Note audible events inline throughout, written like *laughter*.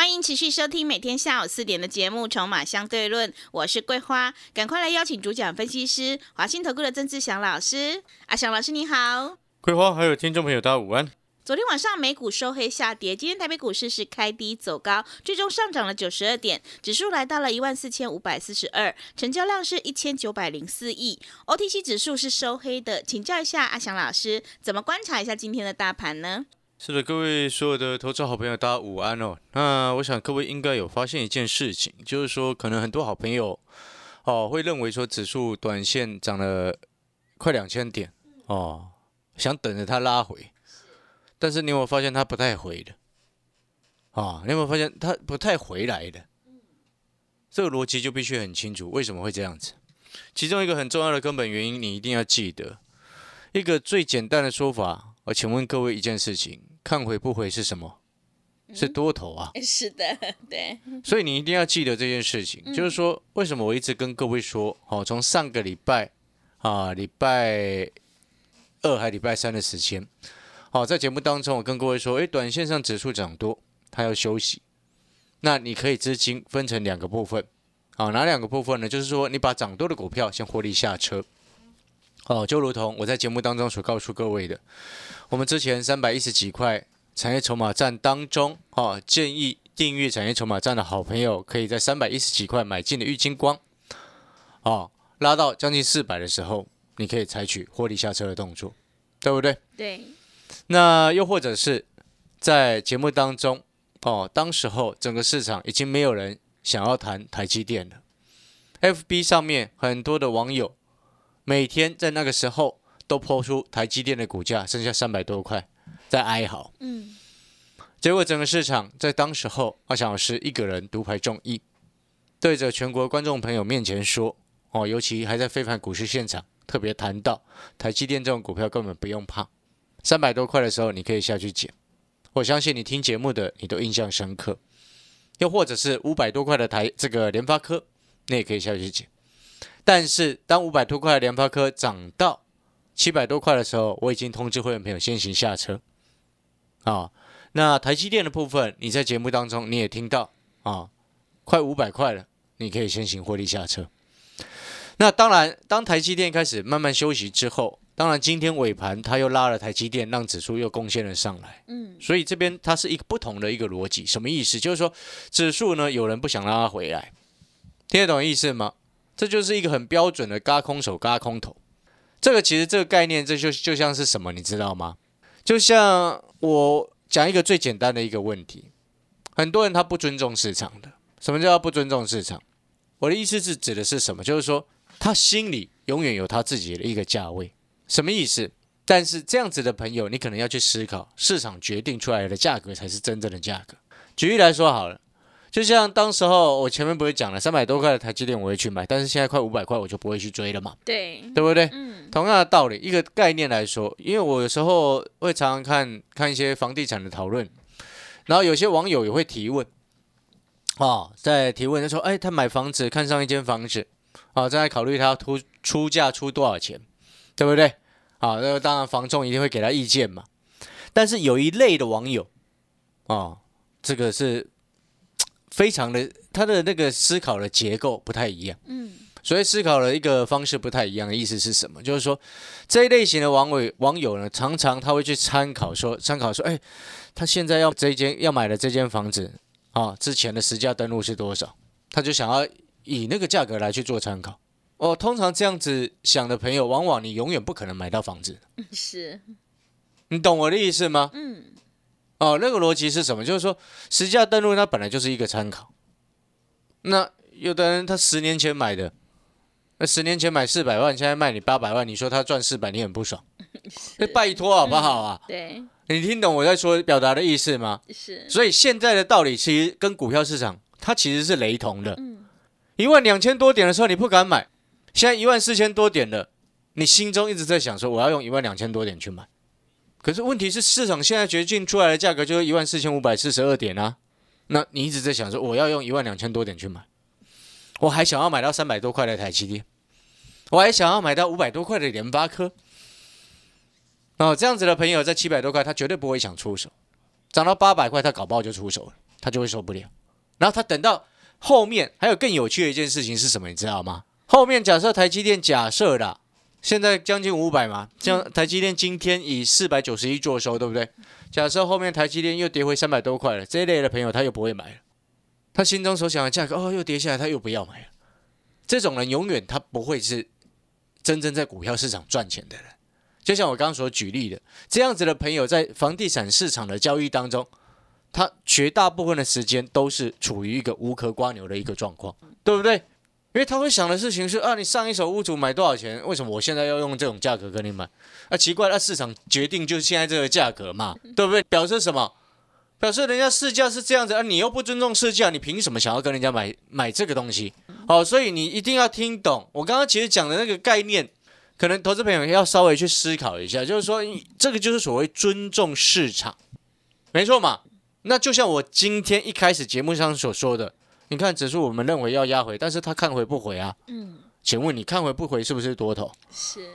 欢迎持续收听每天下午四点的节目《筹码相对论》，我是桂花，赶快来邀请主讲分析师华信投顾的曾志祥老师。阿祥老师你好，桂花还有听众朋友大家午安。昨天晚上美股收黑下跌，今天台北股市是开低走高，最终上涨了九十二点，指数来到了一万四千五百四十二，成交量是一千九百零四亿。OTC 指数是收黑的，请教一下阿祥老师，怎么观察一下今天的大盘呢？是的，各位所有的投资好朋友，大家午安哦。那我想各位应该有发现一件事情，就是说可能很多好朋友哦会认为说指数短线涨了快两千点哦，想等着它拉回，但是你有没有发现它不太回的？啊，你有没有发现它不太回来的？这个逻辑就必须很清楚，为什么会这样子？其中一个很重要的根本原因，你一定要记得一个最简单的说法。我请问各位一件事情。看回不回是什么？是多头啊！*laughs* 是的，对。所以你一定要记得这件事情，就是说，为什么我一直跟各位说，哦，从上个礼拜啊，礼拜二还礼拜三的时间，好，在节目当中，我跟各位说，诶，短线上指数涨多，它要休息，那你可以资金分成两个部分，好，哪两个部分呢？就是说，你把涨多的股票先获利下车。哦，就如同我在节目当中所告诉各位的，我们之前三百一十几块产业筹码站当中，哦，建议订阅产业筹码站的好朋友，可以在三百一十几块买进的玉金光，哦，拉到将近四百的时候，你可以采取获利下车的动作，对不对？对。那又或者是在节目当中，哦，当时候整个市场已经没有人想要谈台积电了，FB 上面很多的网友。每天在那个时候都抛出台积电的股价剩下三百多块，在哀嚎。嗯，结果整个市场在当时候，阿翔老师一个人独排众议，对着全国观众朋友面前说：“哦，尤其还在非凡股市现场，特别谈到台积电这种股票根本不用怕，三百多块的时候你可以下去捡。我相信你听节目的你都印象深刻，又或者是五百多块的台这个联发科，你也可以下去捡。”但是当五百多块的联发科涨到七百多块的时候，我已经通知会员朋友先行下车。啊，那台积电的部分，你在节目当中你也听到啊，快五百块了，你可以先行获利下车。那当然，当台积电开始慢慢休息之后，当然今天尾盘它又拉了台积电，让指数又贡献了上来。嗯，所以这边它是一个不同的一个逻辑，什么意思？就是说指数呢，有人不想让它回来，听得懂意思吗？这就是一个很标准的嘎空手、嘎空头。这个其实这个概念，这就就像是什么，你知道吗？就像我讲一个最简单的一个问题：很多人他不尊重市场的。什么叫不尊重市场？我的意思是指的是什么？就是说他心里永远有他自己的一个价位。什么意思？但是这样子的朋友，你可能要去思考，市场决定出来的价格才是真正的价格。举例来说好了。就像当时候我前面不是讲了三百多块的台积电我会去买，但是现在快五百块我就不会去追了嘛，对，对不对？嗯，同样的道理，一个概念来说，因为我有时候会常常看看一些房地产的讨论，然后有些网友也会提问，啊，在提问他说，哎，他买房子看上一间房子，啊，正在考虑他出出价出多少钱，对不对？啊，那当然房仲一定会给他意见嘛，但是有一类的网友，啊，这个是。非常的，他的那个思考的结构不太一样，嗯，所以思考的一个方式不太一样的意思是什么？就是说这一类型的网友网友呢，常常他会去参考说，参考说，哎，他现在要这间要买的这间房子啊，之前的实价登录是多少？他就想要以那个价格来去做参考。哦，通常这样子想的朋友，往往你永远不可能买到房子。是，你懂我的意思吗？嗯。哦，那个逻辑是什么？就是说，实价登录它本来就是一个参考。那有的人他十年前买的，那十年前买四百万，现在卖你八百万，你说他赚四百，你很不爽？*laughs* 那拜托好不好啊？对，你听懂我在说表达的意思吗？是。所以现在的道理其实跟股票市场它其实是雷同的。一万两千多点的时候你不敢买，现在一万四千多点了，你心中一直在想说我要用一万两千多点去买。可是问题是市场现在决定出来的价格就是一万四千五百四十二点啊，那你一直在想说我要用一万两千多点去买，我还想要买到三百多块的台积电，我还想要买到五百多块的联发科。哦，这样子的朋友在七百多块，他绝对不会想出手，涨到八百块，他搞不好就出手了，他就会受不了。然后他等到后面还有更有趣的一件事情是什么，你知道吗？后面假设台积电假设的现在将近五百嘛，像台积电今天以四百九十一做收，对不对？假设后面台积电又跌回三百多块了，这一类的朋友他又不会买了，他心中所想的价格哦又跌下来，他又不要买了。这种人永远他不会是真正在股票市场赚钱的人。就像我刚刚所举例的，这样子的朋友在房地产市场的交易当中，他绝大部分的时间都是处于一个无壳瓜牛的一个状况，对不对？因为他会想的事情是啊，你上一手屋主买多少钱？为什么我现在要用这种价格跟你买？啊，奇怪，那市场决定就是现在这个价格嘛，对不对？表示什么？表示人家市价是这样子啊，你又不尊重市价，你凭什么想要跟人家买买这个东西？好，所以你一定要听懂我刚刚其实讲的那个概念。可能投资朋友要稍微去思考一下，就是说，这个就是所谓尊重市场，没错嘛？那就像我今天一开始节目上所说的，你看指数，我们认为要压回，但是他看回不回啊？嗯，请问你看回不回是不是多头？是。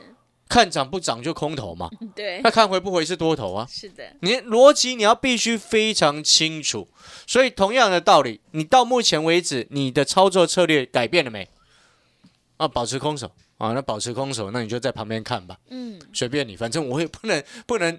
看涨不涨就空头嘛？对。那看回不回是多头啊？是的。你逻辑你要必须非常清楚。所以同样的道理，你到目前为止你的操作策略改变了没？啊，保持空手。啊，那保持空手，那你就在旁边看吧。嗯，随便你，反正我也不能不能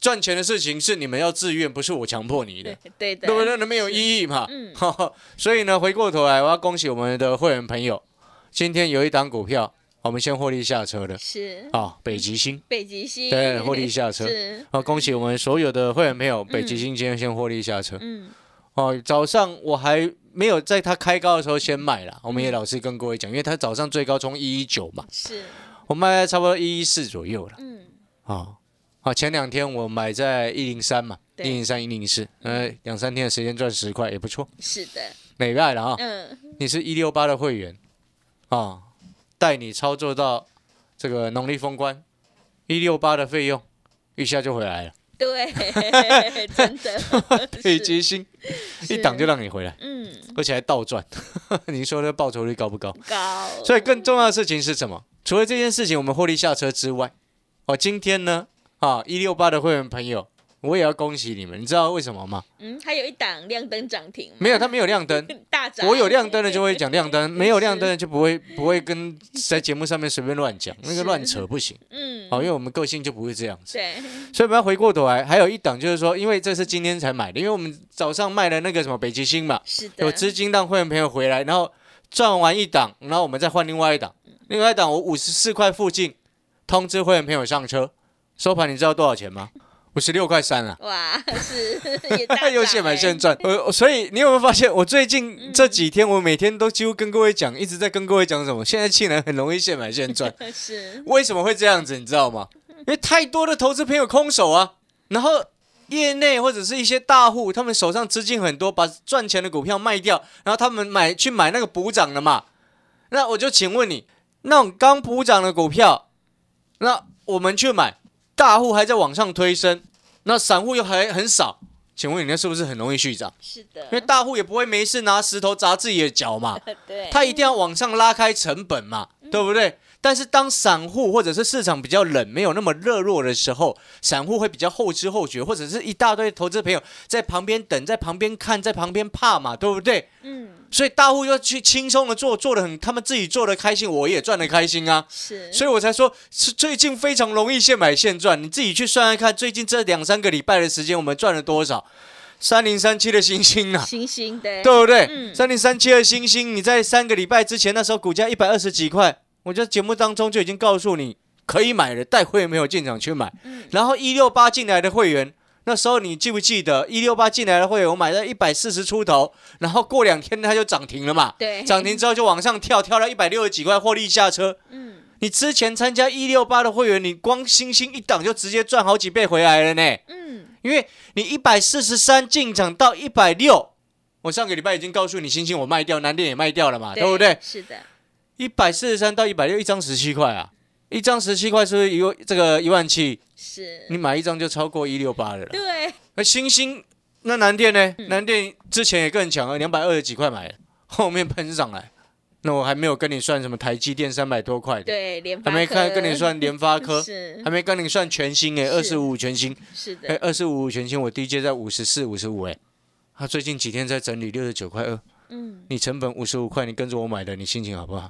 赚钱的事情是你们要自愿，不是我强迫你的。对的，对不对？那没有意义嘛。嗯。*laughs* 所以呢，回过头来，我要恭喜我们的会员朋友，今天有一档股票，我们先获利下车的。是。啊，北极星。北极星。对，获利下车。是。好，恭喜我们所有的会员朋友，北极星今天先获利下车。嗯。哦，早上我还。没有在它开高的时候先卖了，我们也老实跟各位讲，因为它早上最高冲一一九嘛，是我卖在差不多一一四左右了。嗯，好，好，前两天我买在一零三嘛，一零三一零四，呃，两三天的时间赚十块也不错。是的，美败了啊。嗯，你是一六八的会员啊，带你操作到这个农历封关，一六八的费用一下就回来了。对，*laughs* 真的，北极星一档就让你回来，嗯，而且还倒赚，*laughs* 您说的报酬率高不高？高。所以更重要的事情是什么？除了这件事情我们获利下车之外，哦，今天呢，啊，一六八的会员朋友。我也要恭喜你们，你知道为什么吗？嗯，还有一档亮灯涨停。没有，它没有亮灯。*laughs* 大涨。我有亮灯的就会讲亮灯，*laughs* 没有亮灯的就不会不会跟在节目上面随便乱讲，那个乱扯不行。嗯。好，因为我们个性就不会这样子。对。所以我们要回过头来，还有一档就是说，因为这是今天才买的，因为我们早上卖了那个什么北极星嘛，是的。有资金让会员朋友回来，然后赚完一档，然后我们再换另外一档。另外一档我五十四块附近通知会员朋友上车，收盘你知道多少钱吗？五十六块三啊！哇，是有现买现赚。呃，所以你有没有发现，我最近这几天，我每天都几乎跟各位讲，一直在跟各位讲什么？现在竟然很容易现买现赚。*laughs* 是为什么会这样子？你知道吗？因为太多的投资朋友空手啊，然后业内或者是一些大户，他们手上资金很多，把赚钱的股票卖掉，然后他们买去买那个补涨的嘛。那我就请问你，那种刚补涨的股票，那我们去买？大户还在往上推升，那散户又还很少，请问你那是不是很容易续涨？是的，因为大户也不会没事拿石头砸自己的脚嘛，*laughs* 对，他一定要往上拉开成本嘛，对不对？但是当散户或者是市场比较冷、没有那么热络的时候，散户会比较后知后觉，或者是一大堆投资朋友在旁边等，在旁边看，在旁边怕嘛，对不对？嗯。所以大户要去轻松的做，做的很，他们自己做的开心，我也赚的开心啊。是。所以我才说，是最近非常容易现买现赚。你自己去算算看，最近这两三个礼拜的时间，我们赚了多少？三零三七的星星啊，星星对，对不对？嗯。三零三七的星星，你在三个礼拜之前，那时候股价一百二十几块。我在节目当中就已经告诉你可以买了，带会员没有进场去买。然后一六八进来的会员，那时候你记不记得一六八进来的会员，我买在一百四十出头，然后过两天它就涨停了嘛？对，涨停之后就往上跳，跳到一百六十几块获利下车。嗯，你之前参加一六八的会员，你光星星一档就直接赚好几倍回来了呢。嗯，因为你一百四十三进场到一百六。我上个礼拜已经告诉你，星星我卖掉，南电也卖掉了嘛，对不对？是的，一百四十三到一百六，一张十七块啊，一张十七块是不是一个这个一万七？是，你买一张就超过一六八了啦。对，那星星那南电呢？南电之前也更强啊，两百二十几块买的，后面喷上来。那我还没有跟你算什么台积电三百多块的，对，还没看跟你算联发科，*laughs* 是。还没跟你算全新哎，二十五五全新，哎，是的，二十五五全新我低阶在五十四、五十五哎，他最近几天在整理六十九块二，嗯，你成本五十五块，你跟着我买的，你心情好不好？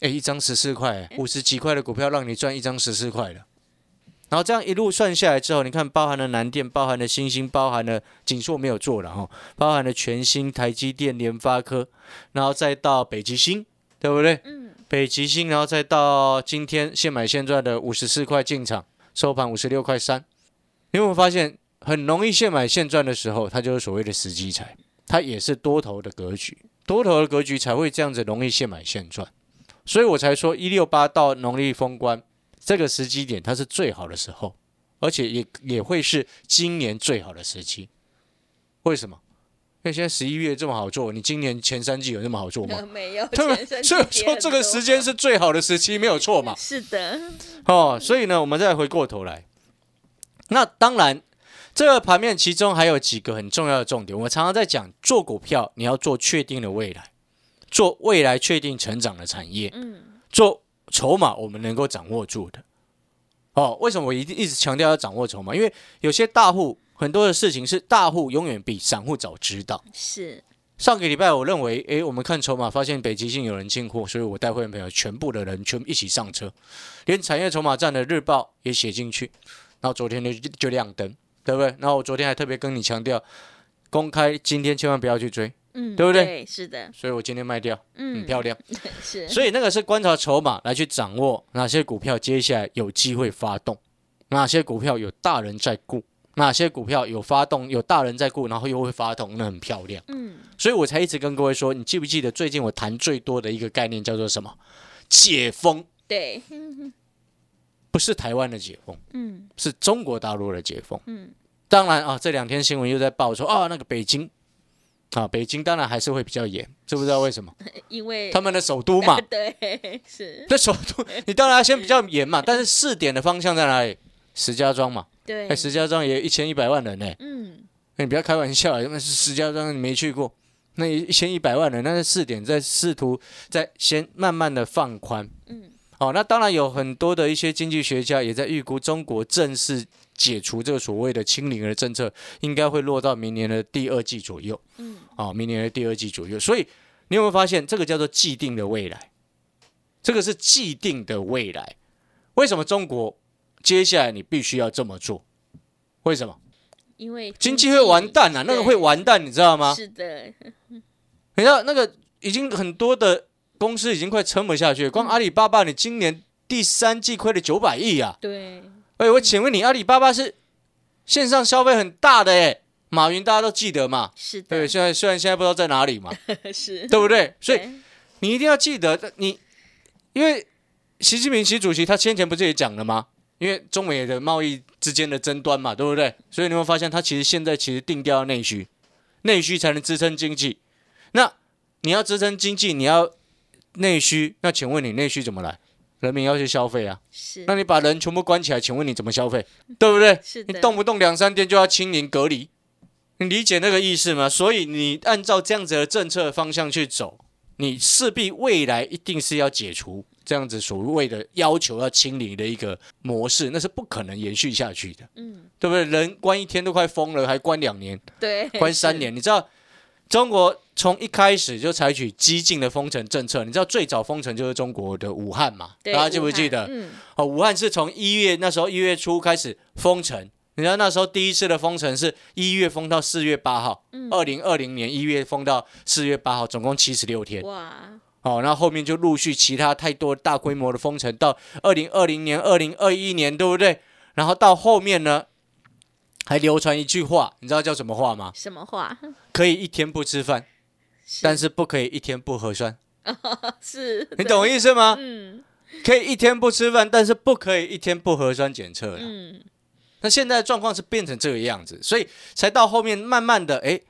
哎，一张十四块，五十几块的股票让你赚一张十四块了。然后这样一路算下来之后，你看包含了南电，包含了星星，包含了锦硕没有做了哈，包含了全新、台积电、联发科，然后再到北极星，对不对？嗯，北极星，然后再到今天现买现赚的五十四块进场，收盘五十六块三。你有没有发现，很容易现买现赚的时候，它就是所谓的时机财，它也是多头的格局，多头的格局才会这样子容易现买现赚。所以我才说一六八到农历封关这个时机点，它是最好的时候，而且也也会是今年最好的时期。为什么？因为现在十一月这么好做，你今年前三季有那么好做吗？*laughs* 没有？所以说这个时间是最好的时期，没有错嘛。*laughs* 是的，哦，所以呢，我们再回过头来，那当然，这个盘面其中还有几个很重要的重点。我常常在讲，做股票你要做确定的未来，做未来确定成长的产业，嗯，做筹码我们能够掌握住的。哦，为什么我一定一直强调要掌握筹码？因为有些大户很多的事情是大户永远比散户早知道。是，上个礼拜，我认为，诶，我们看筹码，发现北极星有人进货，所以我带会员朋友全部的人全部一起上车，连产业筹码站的日报也写进去，然后昨天就就亮灯，对不对？然后我昨天还特别跟你强调，公开今天千万不要去追，嗯，对不对对？是的，所以我今天卖掉，嗯很嗯，漂亮。*laughs* 是，所以那个是观察筹码来去掌握哪些股票接下来有机会发动，哪些股票有大人在顾，哪些股票有发动有大人在顾，然后又会发动，那很漂亮。嗯，所以我才一直跟各位说，你记不记得最近我谈最多的一个概念叫做什么？解封，对，*laughs* 不是台湾的解封，嗯是中国大陆的解封。嗯，当然啊，这两天新闻又在报说啊，那个北京啊，北京当然还是会比较严，知不知道为什么？*laughs* 因为他们的首都嘛，*laughs* 对，是，*laughs* 这首都你当然要先比较严嘛，但是试点的方向在哪里？石家庄嘛，对哎，，石家庄也一千一百万人呢、嗯，那你不要开玩笑，那是石家庄你没去过，那一千一百万人，那是试点在试图在先慢慢的放宽。嗯，哦，那当然有很多的一些经济学家也在预估，中国正式解除这个所谓的清零的政策，应该会落到明年的第二季左右。嗯，哦，明年的第二季左右。所以你有没有发现，这个叫做既定的未来？这个是既定的未来。为什么中国接下来你必须要这么做？为什么？因为经济会完蛋啊，那个会完蛋，你知道吗？是的，*laughs* 你知道那个已经很多的公司已经快撑不下去，光阿里巴巴，你今年第三季亏了九百亿啊！对，哎，我请问你，阿里巴巴是线上消费很大的哎，马云大家都记得嘛？是的，对，现在虽然现在不知道在哪里嘛，*laughs* 是，对不对？所以你一定要记得，你因为习近平习主席他先前不是也讲了吗？因为中美的贸易之间的争端嘛，对不对？所以你会发现，他其实现在其实定调内需，内需才能支撑经济。那你要支撑经济，你要内需，那请问你内需怎么来？人民要去消费啊，是，那你把人全部关起来，请问你怎么消费？对不对？你动不动两三天就要清零隔离，你理解那个意思吗？所以你按照这样子的政策方向去走，你势必未来一定是要解除这样子所谓的要求要清零的一个模式，那是不可能延续下去的，嗯，对不对？人关一天都快疯了，还关两年，对，关三年，你知道？中国从一开始就采取激进的封城政策，你知道最早封城就是中国的武汉嘛？对大家记不记得？嗯，哦，武汉是从一月那时候一月初开始封城，你知道那时候第一次的封城是一月封到四月八号，二零二零年一月封到四月八号，总共七十六天。哇，哦，那后面就陆续其他太多大规模的封城，到二零二零年、二零二一年，对不对？然后到后面呢，还流传一句话，你知道叫什么话吗？什么话？可以一天不吃饭，但是不可以一天不核酸。*laughs* 是，你懂我意思吗？嗯可以一天不吃饭，但是不可以一天不核酸检测了。嗯，那现在的状况是变成这个样子，所以才到后面慢慢的，哎，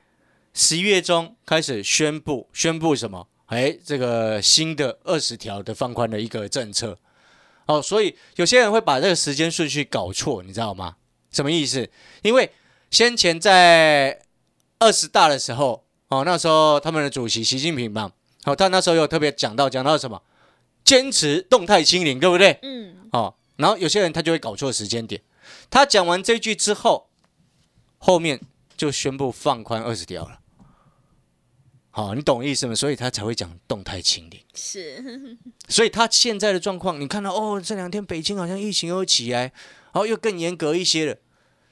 十一月中开始宣布宣布什么？哎，这个新的二十条的放宽的一个政策。哦，所以有些人会把这个时间顺序搞错，你知道吗？什么意思？因为先前在二十大的时候，哦，那时候他们的主席习近平嘛，哦，他那时候有特别讲到讲到什么？坚持动态清零，对不对？嗯，哦，然后有些人他就会搞错时间点。他讲完这句之后，后面就宣布放宽二十条了。好，你懂意思吗？所以他才会讲动态清零。是，*laughs* 所以他现在的状况，你看到哦，这两天北京好像疫情又起来，然后又更严格一些了。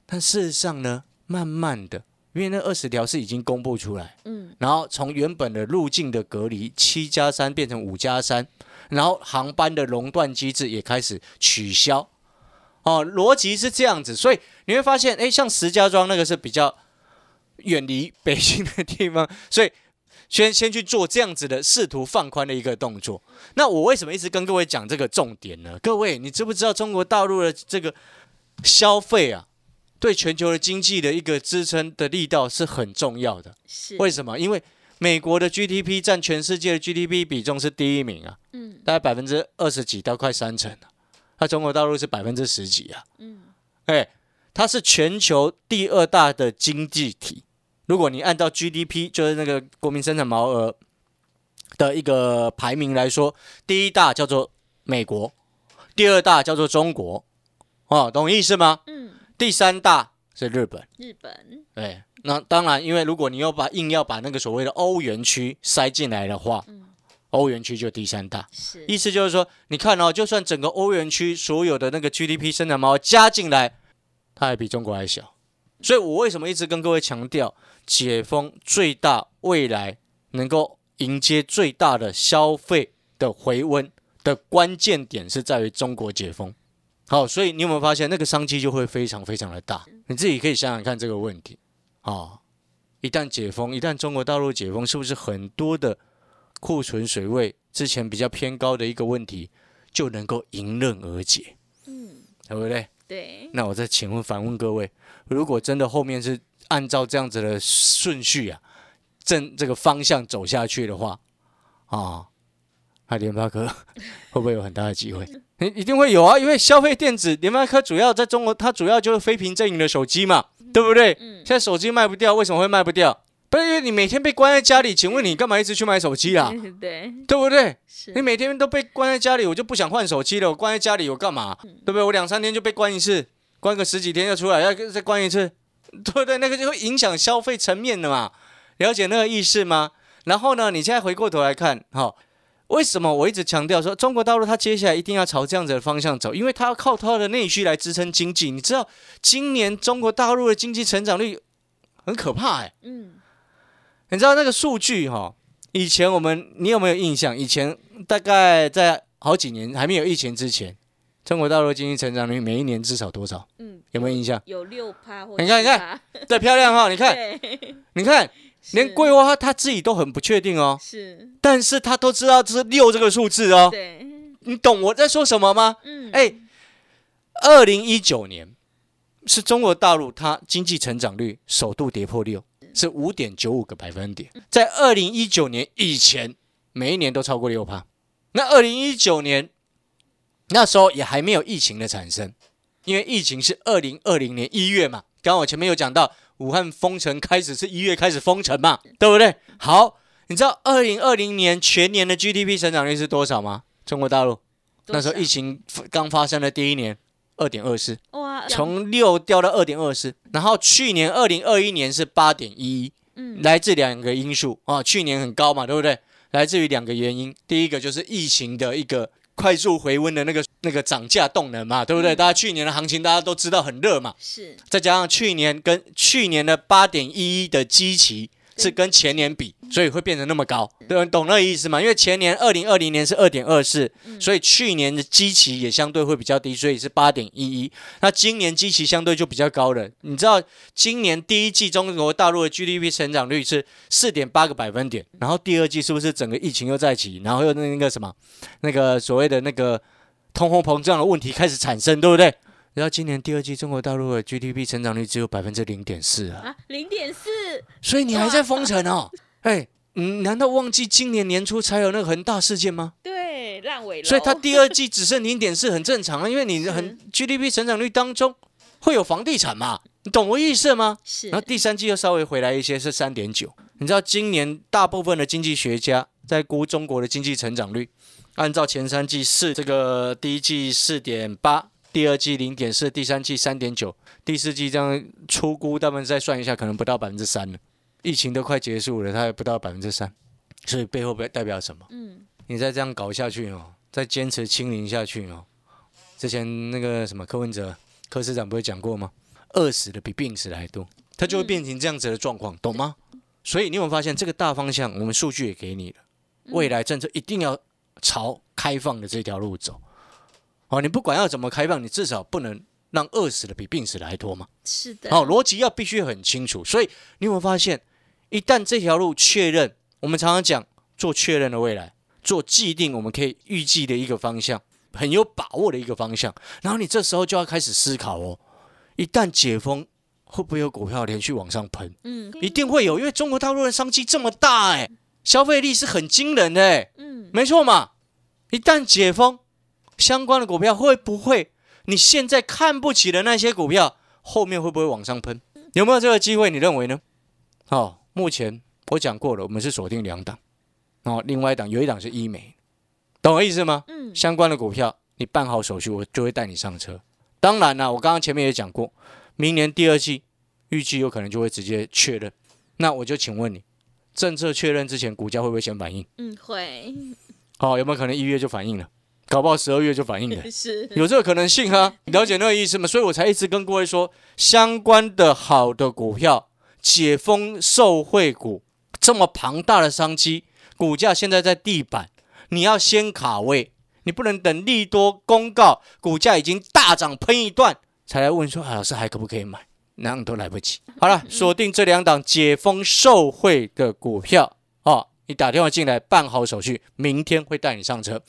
但事实上呢，慢慢的，因为那二十条是已经公布出来，嗯，然后从原本的入境的隔离七加三变成五加三，然后航班的熔断机制也开始取消。哦，逻辑是这样子，所以你会发现，哎，像石家庄那个是比较远离北京的地方，所以先先去做这样子的试图放宽的一个动作。那我为什么一直跟各位讲这个重点呢？各位，你知不知道中国大陆的这个消费啊，对全球的经济的一个支撑的力道是很重要的？是，为什么？因为美国的 GDP 占全世界的 GDP 比重是第一名啊，嗯大概百分之二十几到快三成啊。那中国大陆是百分之十几啊，嗯，哎，它是全球第二大的经济体。如果你按照 GDP 就是那个国民生产毛额的一个排名来说，第一大叫做美国，第二大叫做中国，哦，懂意思吗？嗯，第三大是日本。日本，对，那当然，因为如果你要把硬要把那个所谓的欧元区塞进来的话，嗯欧元区就第三大。是，意思就是说，你看哦，就算整个欧元区所有的那个 GDP 生产毛额加进来，它还比中国还小。所以我为什么一直跟各位强调，解封最大未来能够迎接最大的消费的回温的关键点是在于中国解封。好，所以你有没有发现那个商机就会非常非常的大？你自己可以想想看这个问题。啊，一旦解封，一旦中国大陆解封，是不是很多的库存水位之前比较偏高的一个问题就能够迎刃而解，嗯，对不对？对，那我再请问反问各位，如果真的后面是按照这样子的顺序啊，正这个方向走下去的话，啊，那联发科 *laughs* 会不会有很大的机会？你一定会有啊，因为消费电子联发科主要在中国，它主要就是非屏阵营的手机嘛，对不对？嗯现在手机卖不掉，为什么会卖不掉？不是因为你每天被关在家里，请问你干嘛一直去买手机啊？*laughs* 对，对不对？是你，每天都被关在家里，我就不想换手机了。我关在家里我干嘛？对不对？我两三天就被关一次，关个十几天就出来，要再关一次，对不对？那个就会影响消费层面的嘛。了解那个意思吗？然后呢，你现在回过头来看，哈、为什么我一直强调说中国大陆它接下来一定要朝这样子的方向走？因为它要靠它的内需来支撑经济。你知道，今年中国大陆的经济成长率很可怕哎、嗯，你知道那个数据哈、以前我们你有没有印象？以前大概在好几年还没有疫情之前，中国大陆经济成长率每一年至少多少？嗯，有没有印象？有六趴或你看你看 *laughs* 看，对，漂亮哈、你看，你看，连桂花他他自己都很不确定哦，是，但是他都知道这是六这个数字哦。对，你懂我在说什么吗？嗯，哎，二零一九年是中国大陆它经济成长率首度跌破六，是五点九五个百分点。在二零一九年以前，每一年都超过六趴。那二零一九年那时候也还没有疫情的产生，因为疫情是二零二零年一月嘛。刚刚我前面有讲到，武汉封城开始是一月开始封城嘛，对不对？好，你知道二零二零年全年的 GDP 成长率是多少吗？中国大陆那时候疫情刚发生的第一年，二点二四，哇，从六掉到二点二四，然后去年二零二一年是八点一一，嗯来自两个因素啊，去年很高嘛，对不对？来自于两个原因，第一个就是疫情的一个快速回温的那个那个涨价动能嘛，对不对？嗯。大家去年的行情大家都知道很热嘛，是。再加上去年跟去年的八点一一的基期是跟前年比，所以会变成那么高，对，懂那个意思吗？因为前年二零二零年是二点二四，所以去年的基期也相对会比较低，所以是八点一一。那今年基期相对就比较高了。你知道今年第一季中国大陆的 GDP 成长率是四点八个百分点，然后第二季是不是整个疫情又在起，然后又那个什么那个所谓的那个通货膨胀的问题开始产生，对不对？知道今年第二季中国大陆的 GDP 成长率只有百分之零点四啊，啊，零点四，所以你还在封城哦？*laughs* 哎，你难道忘记今年年初才有那个恒大事件吗？对，烂尾楼。所以它第二季只剩零点四很正常啊，因为你很 GDP 成长率当中会有房地产嘛，你懂我意思吗？是然后第三季又稍微回来一些，是三点九。你知道今年大部分的经济学家在估中国的经济成长率，按照前三季四这个第一季四点八，第二季零点四，第三季三点九，第四季这样出估，他们再算一下，可能不到百分之三了。疫情都快结束了，它还不到百分之三，所以背后代代表什么？嗯，你再这样搞下去哦，再坚持清零下去哦，之前那个什么柯文哲柯市长不是讲过吗？饿死的比病死的还多，它就会变成这样子的状况，懂吗？所以你有没有发现这个大方向，我们数据也给你了，未来政策一定要朝开放的这条路走。哦，你不管要怎么开放，你至少不能让饿死的比病死的还多嘛。是的。好、逻辑要必须很清楚。所以你有没有发现，一旦这条路确认，我们常常讲做确认的未来，做既定我们可以预计的一个方向，很有把握的一个方向，然后你这时候就要开始思考哦，一旦解封，会不会有股票连续往上喷？嗯一定会有，因为中国大陆的商机这么大，哎，消费力是很惊人的，哎，嗯，没错嘛。一旦解封，相关的股票会不会你现在看不起的那些股票，后面会不会往上喷？有没有这个机会？你认为呢？哦，目前我讲过了，我们是锁定两档，哦，另外一档有一档是医美，懂我意思吗？嗯，相关的股票，你办好手续，我就会带你上车。当然啦，我刚刚前面也讲过，明年第二季预计有可能就会直接确认。那我就请问你，政策确认之前，股价会不会先反应？嗯，会哦，有没有可能一月就反应了？搞不好十二月就反应了，*laughs* 是有这个可能性啊？你 *laughs* 了解那个意思吗？所以我才一直跟各位说，相关的好的股票，解封受惠股这么庞大的商机，股价现在在地板，你要先卡位，你不能等利多公告，股价已经大涨喷一段，才来问说，啊，老师还可不可以买？那样都来不及。好了，*laughs* 锁定这两档解封受惠的股票哦，你打电话进来办好手续，明天会带你上车。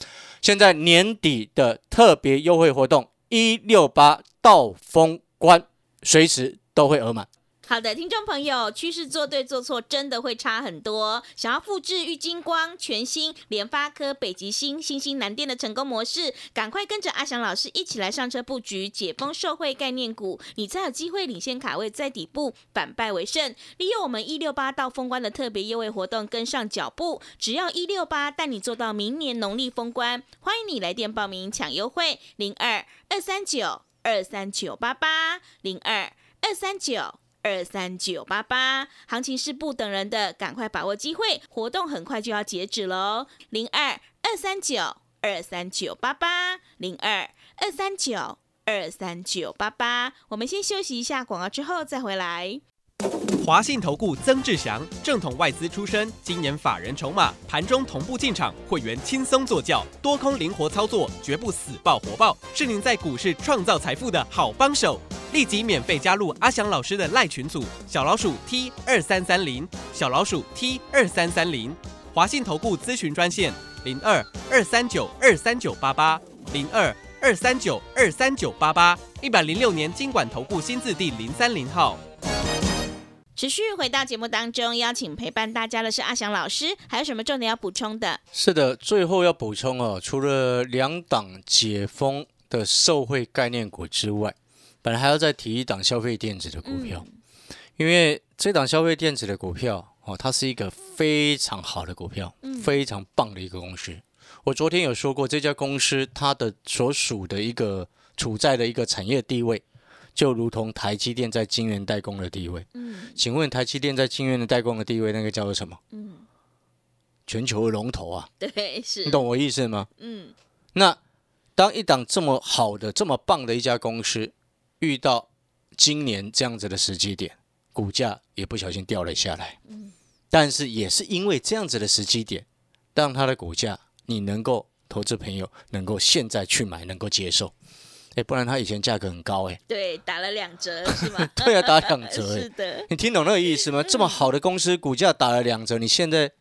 现在年底的特别优惠活动，一六八到封关，随时都会额满。好的，听众朋友，趋势做对做错真的会差很多。想要复制玉金光、全新、联发科、北极星、新兴南电的成功模式，赶快跟着阿翔老师一起来上车布局解封受惠概念股，你才有机会领先卡位在底部，反败为胜。利用我们一六八到封关的特别优惠活动，跟上脚步，只要一六八带你做到明年农历封关。欢迎你来电报名抢优惠，零二二三九二三九八八零二二三九。二三九八八，行情是不等人的，赶快把握机会，活动很快就要截止喽。零二二三九二三九八八，零二二三九二三九八八。我们先休息一下广告，之后再回来。华信投顾曾志祥，正统外资出身，今年法人筹码，盘中同步进场，会员轻松做教，多空灵活操作，绝不死爆活爆，是您在股市创造财富的好帮手。立即免费加入阿翔老师的赖群组，小老鼠 T 二三三零，小老鼠 T 二三三零，华信投顾咨询专线零二二三九二三九八八零二二三九二三九八八，一百零六年经管投顾新字第零三零号。持续回到节目当中，邀请陪伴大家的是阿翔老师，还有什么重点要补充的？是的，最后要补充哦，除了两党解封的受惠概念股之外，本来还要再提一档消费电子的股票，因为这档消费电子的股票哦，它是一个非常好的股票，非常棒的一个公司。我昨天有说过，这家公司它的所属的一个处在的一个产业地位，就如同台积电在晶圆代工的地位。嗯请问台积电在晶圆的代工的地位，那个叫做什么？嗯，全球的龙头啊，*laughs* 对，是，你懂我意思吗？嗯那当一档这么好的、这么棒的一家公司遇到今年这样子的时机点，股价也不小心掉了下来。但是也是因为这样子的时机点，让它的股价你能够投资朋友能够现在去买，能够接受。哎，不然它以前价格很高哎。对，打了两折是吗？*laughs* 对啊，打两折哎 *laughs* 是。的，你听懂那个意思吗？这么好的公司，股价打了两折，你现在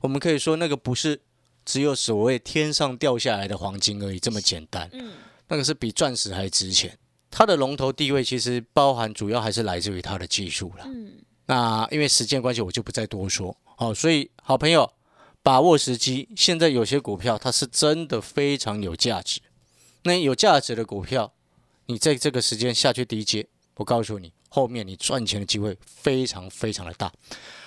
我们可以说那个不是只有所谓天上掉下来的黄金而已，这么简单。嗯，那个是比钻石还值钱，它的龙头地位其实包含主要还是来自于它的技术了。嗯，那因为时间关系，我就不再多说。好、所以好朋友把握时机，现在有些股票它是真的非常有价值。那有价值的股票，你在这个时间下去低接，我告诉你，后面你赚钱的机会非常非常的大。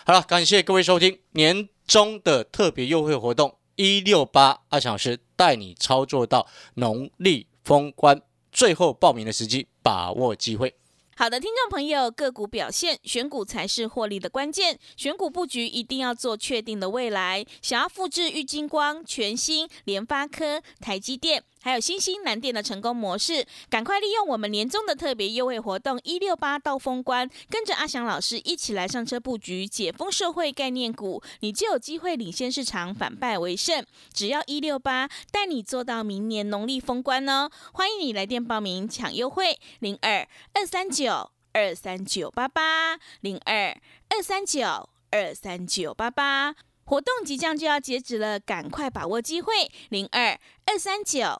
好了，感谢各位收听年终的特别优惠活动一六八，阿强老师带你操作到农历封关，最后报名的时机，把握机会。好的，听众朋友，个股表现，选股才是获利的关键。选股布局一定要做确定的未来。想要复制玉金光、全新、联发科、台积电，还有新兴蓝电的成功模式，赶快利用我们年终的特别优惠活动一六八到封关，跟着阿翔老师一起来上车布局解封社会概念股，你就有机会领先市场，反败为胜。只要一六八带你做到明年农历封关哦！欢迎你来电报名抢优惠，零二二三九二三九八八零二二三九二三九八八。活动即将就要截止了，赶快把握机会，零二二三九